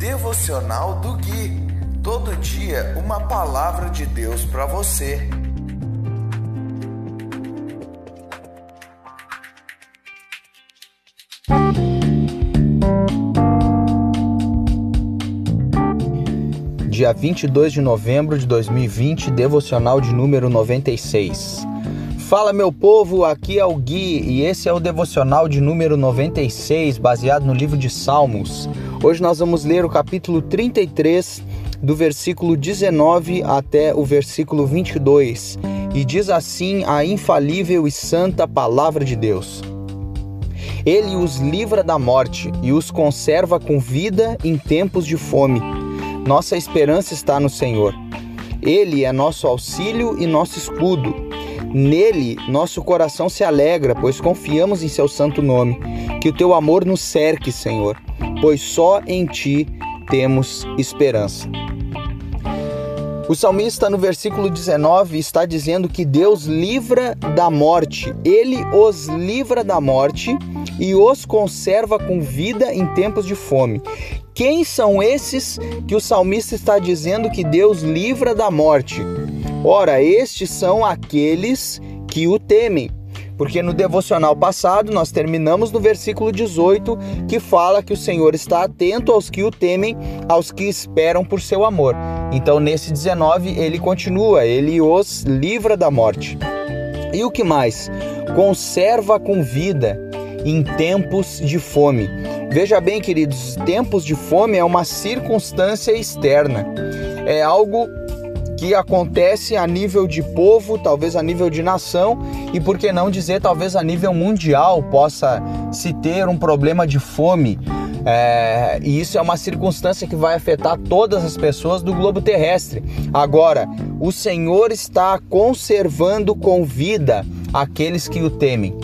Devocional do Gui. Todo dia uma palavra de Deus para você. Dia 22 de novembro de 2020, devocional de número 96. Fala meu povo, aqui é o Gui e esse é o devocional de número 96, baseado no livro de Salmos. Hoje nós vamos ler o capítulo 33, do versículo 19 até o versículo 22, e diz assim a infalível e santa palavra de Deus. Ele os livra da morte e os conserva com vida em tempos de fome. Nossa esperança está no Senhor. Ele é nosso auxílio e nosso escudo. Nele nosso coração se alegra, pois confiamos em seu santo nome. Que o teu amor nos cerque, Senhor pois só em ti temos esperança. O salmista, no versículo 19, está dizendo que Deus livra da morte, ele os livra da morte e os conserva com vida em tempos de fome. Quem são esses que o salmista está dizendo que Deus livra da morte? Ora, estes são aqueles que o temem porque no devocional passado nós terminamos no versículo 18 que fala que o Senhor está atento aos que o temem, aos que esperam por seu amor. Então nesse 19 ele continua, ele os livra da morte. E o que mais? Conserva com vida em tempos de fome. Veja bem, queridos, tempos de fome é uma circunstância externa. É algo que acontece a nível de povo, talvez a nível de nação e por que não dizer talvez a nível mundial possa se ter um problema de fome. É, e isso é uma circunstância que vai afetar todas as pessoas do globo terrestre. Agora, o Senhor está conservando com vida aqueles que o temem.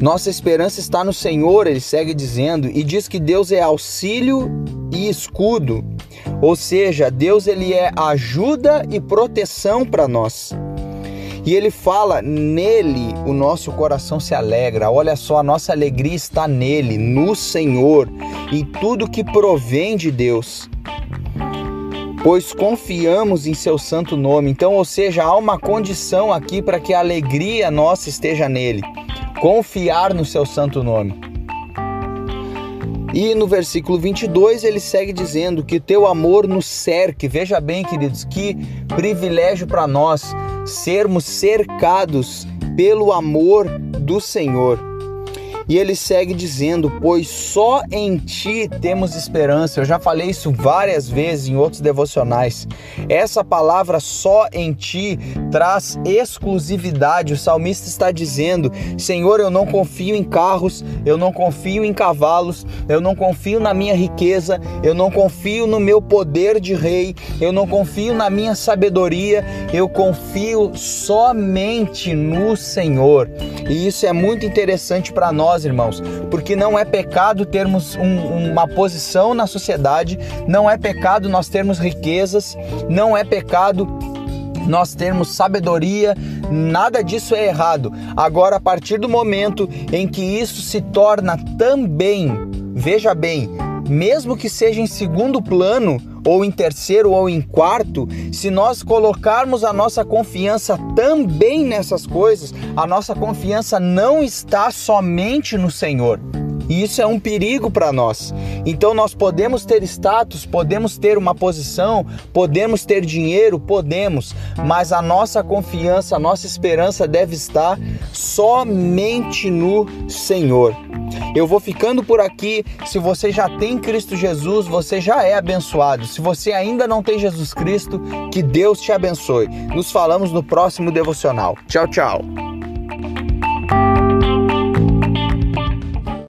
Nossa esperança está no Senhor, ele segue dizendo, e diz que Deus é auxílio e escudo. Ou seja, Deus ele é ajuda e proteção para nós. E ele fala: nele o nosso coração se alegra. Olha só, a nossa alegria está nele, no Senhor, e tudo que provém de Deus. Pois confiamos em seu santo nome. Então, ou seja, há uma condição aqui para que a alegria nossa esteja nele. Confiar no seu santo nome. E no versículo 22 ele segue dizendo que teu amor nos cerque. Veja bem, queridos, que privilégio para nós sermos cercados pelo amor do Senhor. E ele segue dizendo: Pois só em ti temos esperança. Eu já falei isso várias vezes em outros devocionais. Essa palavra só em ti traz exclusividade. O salmista está dizendo: Senhor, eu não confio em carros, eu não confio em cavalos, eu não confio na minha riqueza, eu não confio no meu poder de rei, eu não confio na minha sabedoria, eu confio somente no Senhor. E isso é muito interessante para nós irmãos, porque não é pecado termos um, uma posição na sociedade, não é pecado nós termos riquezas, não é pecado nós termos sabedoria, nada disso é errado. Agora, a partir do momento em que isso se torna também, veja bem, mesmo que seja em segundo plano, ou em terceiro ou em quarto, se nós colocarmos a nossa confiança também nessas coisas, a nossa confiança não está somente no Senhor. E isso é um perigo para nós. Então nós podemos ter status, podemos ter uma posição, podemos ter dinheiro, podemos, mas a nossa confiança, a nossa esperança deve estar somente no Senhor. Eu vou ficando por aqui. Se você já tem Cristo Jesus, você já é abençoado. Se você ainda não tem Jesus Cristo, que Deus te abençoe. Nos falamos no próximo devocional. Tchau, tchau.